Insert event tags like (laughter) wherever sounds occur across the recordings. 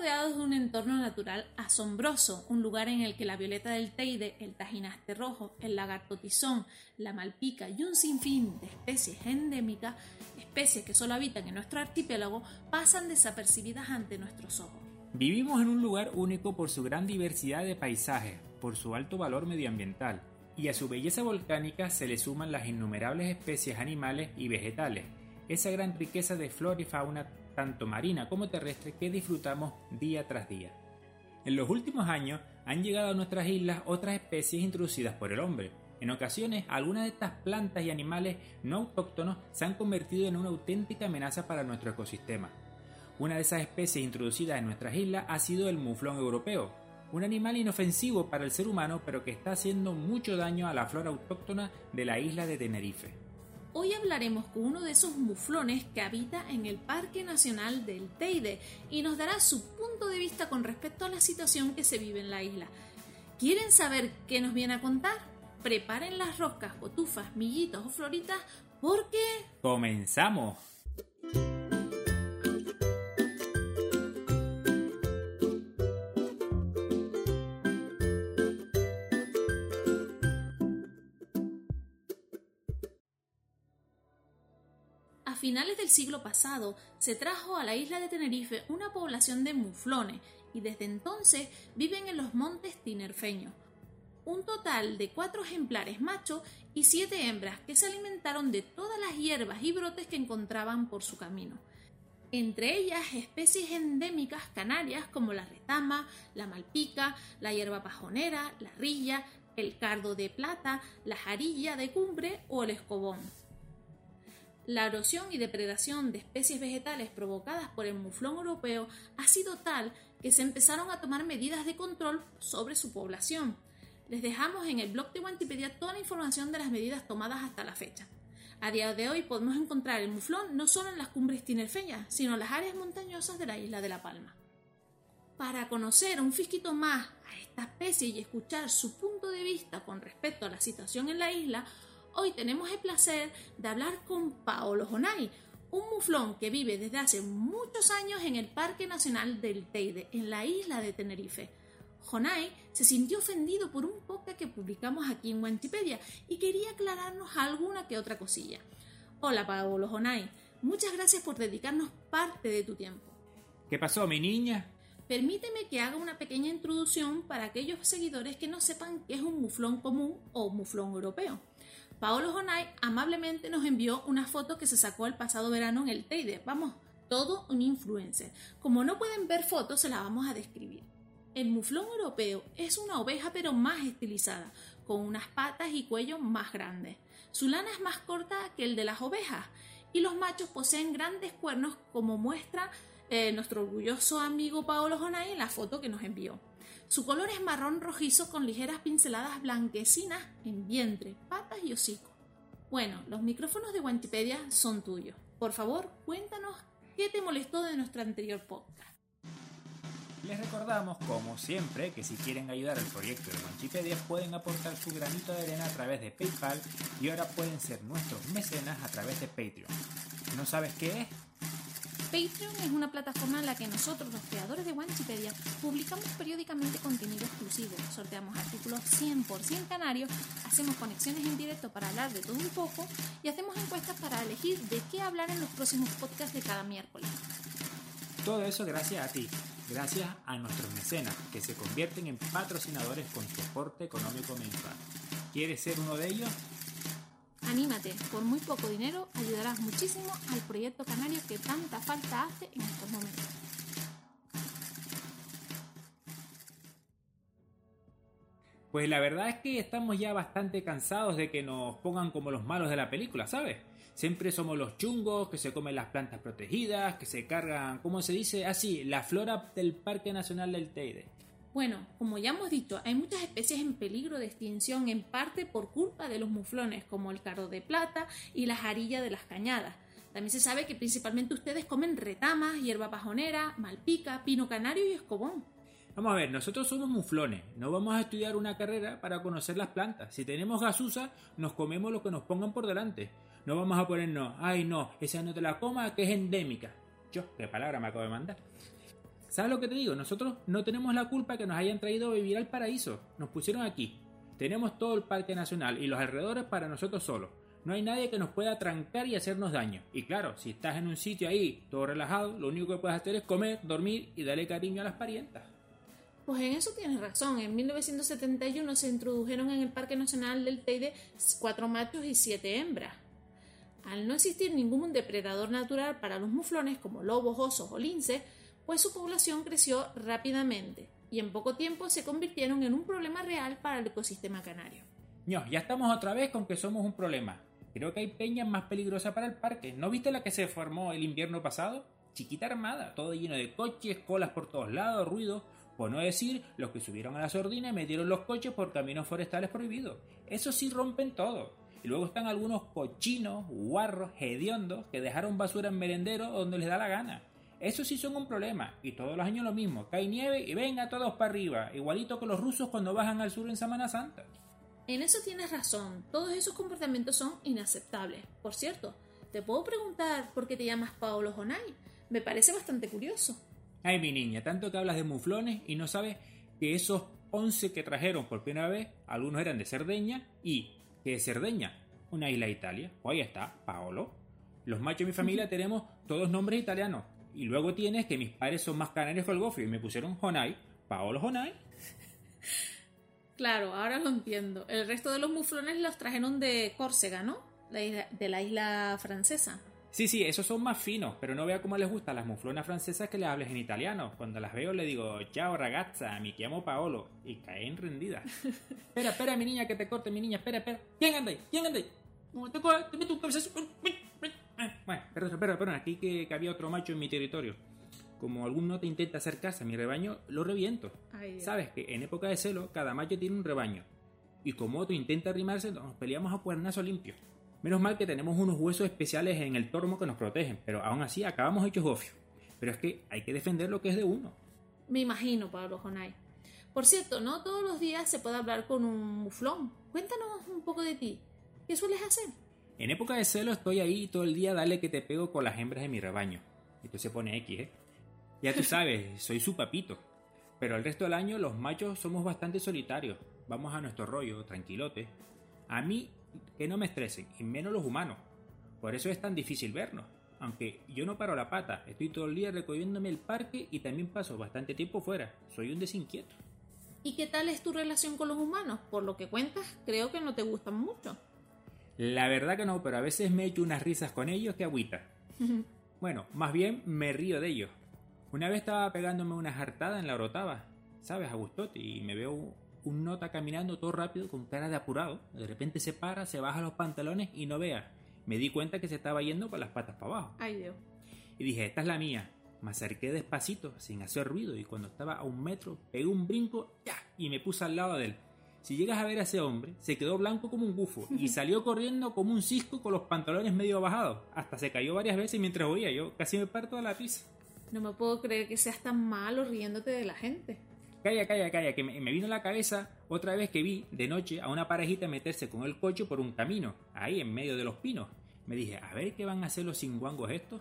rodeados de un entorno natural asombroso, un lugar en el que la violeta del Teide, el tajinaste rojo, el lagarto tizón, la malpica y un sinfín de especies endémicas, especies que solo habitan en nuestro archipiélago, pasan desapercibidas ante nuestros ojos. Vivimos en un lugar único por su gran diversidad de paisajes, por su alto valor medioambiental, y a su belleza volcánica se le suman las innumerables especies animales y vegetales, esa gran riqueza de flora y fauna tanto marina como terrestre que disfrutamos día tras día. En los últimos años han llegado a nuestras islas otras especies introducidas por el hombre. En ocasiones, algunas de estas plantas y animales no autóctonos se han convertido en una auténtica amenaza para nuestro ecosistema. Una de esas especies introducidas en nuestras islas ha sido el muflón europeo, un animal inofensivo para el ser humano pero que está haciendo mucho daño a la flora autóctona de la isla de Tenerife. Hoy hablaremos con uno de esos muflones que habita en el Parque Nacional del Teide y nos dará su punto de vista con respecto a la situación que se vive en la isla. ¿Quieren saber qué nos viene a contar? Preparen las roscas, cotufas, millitos o floritas porque... ¡Comenzamos! Finales del siglo pasado se trajo a la isla de Tenerife una población de muflones y desde entonces viven en los montes tinerfeños. Un total de cuatro ejemplares machos y siete hembras que se alimentaron de todas las hierbas y brotes que encontraban por su camino. Entre ellas especies endémicas canarias como la retama, la malpica, la hierba pajonera, la rilla, el cardo de plata, la jarilla de cumbre o el escobón. La erosión y depredación de especies vegetales provocadas por el muflón europeo ha sido tal que se empezaron a tomar medidas de control sobre su población. Les dejamos en el blog de Wikipedia toda la información de las medidas tomadas hasta la fecha. A día de hoy podemos encontrar el muflón no solo en las cumbres tinerfeñas, sino en las áreas montañosas de la isla de La Palma. Para conocer un fisquito más a esta especie y escuchar su punto de vista con respecto a la situación en la isla, Hoy tenemos el placer de hablar con Paolo Jonay, un muflón que vive desde hace muchos años en el Parque Nacional del Teide, en la isla de Tenerife. Jonay se sintió ofendido por un podcast que publicamos aquí en Wikipedia y quería aclararnos alguna que otra cosilla. Hola Paolo Jonay, muchas gracias por dedicarnos parte de tu tiempo. ¿Qué pasó, mi niña? Permíteme que haga una pequeña introducción para aquellos seguidores que no sepan qué es un muflón común o muflón europeo. Paolo Jonay amablemente nos envió una foto que se sacó el pasado verano en el Teide. Vamos, todo un influencer. Como no pueden ver fotos, se la vamos a describir. El muflón europeo es una oveja pero más estilizada, con unas patas y cuello más grandes. Su lana es más corta que el de las ovejas y los machos poseen grandes cuernos como muestra eh, nuestro orgulloso amigo Paolo Jonay en la foto que nos envió. Su color es marrón rojizo con ligeras pinceladas blanquecinas en vientre, patas y hocico. Bueno, los micrófonos de Wikipedia son tuyos. Por favor, cuéntanos qué te molestó de nuestro anterior podcast. Les recordamos, como siempre, que si quieren ayudar al proyecto de Wikipedia pueden aportar su granito de arena a través de PayPal y ahora pueden ser nuestros mecenas a través de Patreon. ¿No sabes qué es? Patreon es una plataforma en la que nosotros, los creadores de Wikipedia, publicamos periódicamente contenido exclusivo, sorteamos artículos 100% canarios, hacemos conexiones en directo para hablar de todo un poco y hacemos encuestas para elegir de qué hablar en los próximos podcasts de cada miércoles. Todo eso gracias a ti, gracias a nuestros mecenas, que se convierten en patrocinadores con soporte económico mensual. ¿Quieres ser uno de ellos? Por muy poco dinero ayudarás muchísimo al proyecto canario que tanta falta hace en estos momentos. Pues la verdad es que estamos ya bastante cansados de que nos pongan como los malos de la película, ¿sabes? Siempre somos los chungos que se comen las plantas protegidas, que se cargan, ¿cómo se dice? Así, la flora del Parque Nacional del Teide. Bueno, como ya hemos dicho, hay muchas especies en peligro de extinción en parte por culpa de los muflones, como el cardo de plata y la jarilla de las cañadas. También se sabe que principalmente ustedes comen retamas, hierba pajonera, malpica, pino canario y escobón. Vamos a ver, nosotros somos muflones, no vamos a estudiar una carrera para conocer las plantas. Si tenemos gasusa, nos comemos lo que nos pongan por delante. No vamos a ponernos, ay no, esa no te la coma que es endémica. Yo, qué palabra me acabo de mandar. ¿Sabes lo que te digo? Nosotros no tenemos la culpa que nos hayan traído a vivir al paraíso. Nos pusieron aquí. Tenemos todo el parque nacional y los alrededores para nosotros solos. No hay nadie que nos pueda trancar y hacernos daño. Y claro, si estás en un sitio ahí, todo relajado, lo único que puedes hacer es comer, dormir y darle cariño a las parientas. Pues en eso tienes razón. En 1971 se introdujeron en el Parque Nacional del Teide cuatro machos y siete hembras. Al no existir ningún depredador natural para los muflones como lobos, osos o linces, pues su población creció rápidamente y en poco tiempo se convirtieron en un problema real para el ecosistema canario. No, ya estamos otra vez con que somos un problema. Creo que hay peñas más peligrosas para el parque. ¿No viste la que se formó el invierno pasado? Chiquita armada, todo lleno de coches, colas por todos lados, ruido. Por no decir los que subieron a la sordina y metieron los coches por caminos forestales prohibidos. Eso sí rompen todo. Y luego están algunos cochinos, guarros, hediondos, que dejaron basura en merendero donde les da la gana. Eso sí son un problema. Y todos los años lo mismo. Cae nieve y venga todos para arriba. Igualito que los rusos cuando bajan al sur en Semana Santa. En eso tienes razón. Todos esos comportamientos son inaceptables. Por cierto, ¿te puedo preguntar por qué te llamas Paolo Jonay? Me parece bastante curioso. Ay, mi niña, tanto que hablas de muflones y no sabes que esos 11 que trajeron por primera vez, algunos eran de Cerdeña y que es Cerdeña, una isla de Italia. Pues ahí está, Paolo. Los machos de mi familia tenemos todos nombres italianos. Y luego tienes que mis padres son más canarios que el gofio y me pusieron Jonay, Paolo Jonay. Claro, ahora lo entiendo. El resto de los muflones los trajeron de Córcega, ¿no? de la isla francesa. Sí, sí, esos son más finos, pero no vea cómo les gustan las muflonas francesas que les hables en italiano. Cuando las veo le digo, chao ragazza, mi llamo Paolo, y caen rendidas. (laughs) espera, espera, mi niña, que te corte, mi niña, espera, espera. ¿Quién anda ahí? ¿Quién anda ahí? Te, te meto un cabezazo. Bueno, perdón, aquí que, había otro macho en mi territorio. Como algún no te intenta acercarse a mi rebaño, lo reviento. Sabes que en época de celo, cada macho tiene un rebaño. Y como otro intenta arrimarse, nos peleamos a cuernazo limpio. Menos mal que tenemos unos huesos especiales en el tormo que nos protegen, pero aún así acabamos hechos gofios. Pero es que hay que defender lo que es de uno. Me imagino, Pablo Jonay. Por cierto, no todos los días se puede hablar con un muflón. Cuéntanos un poco de ti. ¿Qué sueles hacer? En época de celo estoy ahí todo el día, dale que te pego con las hembras de mi rebaño. Esto se pone X, ¿eh? Ya tú (laughs) sabes, soy su papito. Pero el resto del año los machos somos bastante solitarios. Vamos a nuestro rollo, tranquilote. A mí que no me estresen, y menos los humanos. Por eso es tan difícil vernos. Aunque yo no paro la pata, estoy todo el día recorriéndome el parque y también paso bastante tiempo fuera. Soy un desinquieto. ¿Y qué tal es tu relación con los humanos? Por lo que cuentas, creo que no te gustan mucho. La verdad que no, pero a veces me echo unas risas con ellos que agüita. (laughs) bueno, más bien me río de ellos. Una vez estaba pegándome una jartada en la orotava, ¿sabes? A gustote, y me veo un nota caminando todo rápido con cara de apurado. De repente se para, se baja los pantalones y no vea. Me di cuenta que se estaba yendo con las patas para abajo. Ay Dios. Y dije, esta es la mía. Me acerqué despacito, sin hacer ruido, y cuando estaba a un metro, pegué un brinco ¡ya! y me puse al lado de él. Si llegas a ver a ese hombre, se quedó blanco como un bufo y (laughs) salió corriendo como un cisco con los pantalones medio bajados. Hasta se cayó varias veces mientras oía. Yo casi me parto a la pizza. No me puedo creer que seas tan malo riéndote de la gente. Calla, calla, calla, que me, vino a la cabeza otra vez que vi de noche a una parejita meterse con el coche por un camino, ahí en medio de los pinos. Me dije, a ver qué van a hacer los cinguangos estos.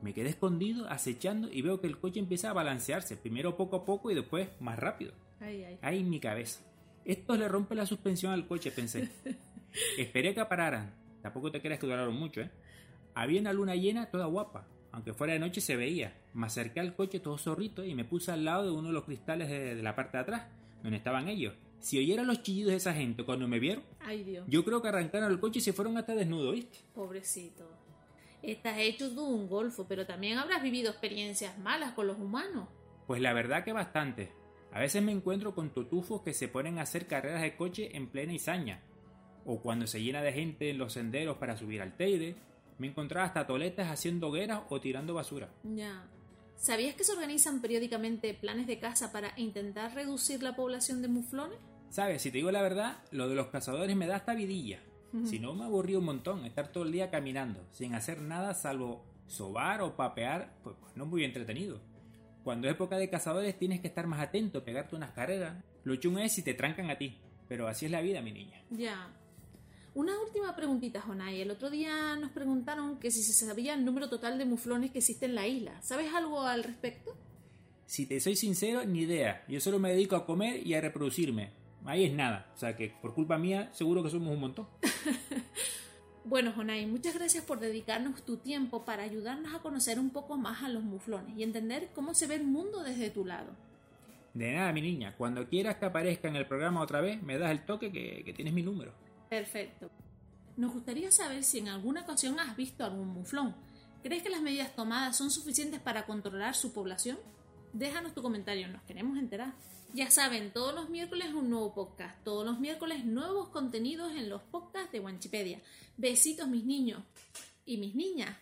Me quedé escondido, acechando y veo que el coche empieza a balancearse, primero poco a poco y después más rápido. Ay, ay. Ahí en mi cabeza. Esto le rompe la suspensión al coche, pensé. (laughs) Esperé que pararan. Tampoco te creas que duraron mucho, ¿eh? Había una luna llena toda guapa. Aunque fuera de noche se veía. Me acerqué al coche todo zorrito y me puse al lado de uno de los cristales de, la parte de atrás, donde estaban ellos. Si oyeran los chillidos de esa gente cuando me vieron, Ay, Dios. yo creo que arrancaron el coche y se fueron hasta desnudos, ¿viste? Pobrecito. Estás hecho tú un golfo, pero también habrás vivido experiencias malas con los humanos. Pues la verdad que bastante. A veces me encuentro con totufos que se ponen a hacer carreras de coche en plena izaña, o cuando se llena de gente en los senderos para subir al Teide, me encontraba hasta toletas haciendo hogueras o tirando basura. Ya. ¿Sabías que se organizan periódicamente planes de caza para intentar reducir la población de muflones? Sabes, si te digo la verdad, lo de los cazadores me da hasta vidilla. Si no, me aburrí un montón estar todo el día caminando, sin hacer nada salvo sobar o papear, pues, pues no muy entretenido. Cuando es época de cazadores tienes que estar más atento, pegarte unas carreras. Lo chungo es si te trancan a ti. Pero así es la vida, mi niña. Ya. Una última preguntita, Jonay. El otro día nos preguntaron que si se sabía el número total de muflones que existe en la isla. ¿Sabes algo al respecto? Si te soy sincero, ni idea. Yo solo me dedico a comer y a reproducirme. Ahí es nada. O sea que por culpa mía seguro que somos un montón. (laughs) bueno, Jonay, muchas gracias por dedicarnos tu tiempo para ayudarnos a conocer un poco más a los muflones y entender cómo se ve el mundo desde tu lado. De nada, mi niña. Cuando quieras que aparezca en el programa otra vez, me das el toque que, que tienes mi número. Perfecto. Nos gustaría saber si en alguna ocasión has visto algún muflón. ¿Crees que las medidas tomadas son suficientes para controlar su población? Déjanos tu comentario, nos queremos enterar. Ya saben, todos los miércoles un nuevo podcast, todos los miércoles nuevos contenidos en los podcasts de Wanchipedia. Besitos mis niños y mis niñas.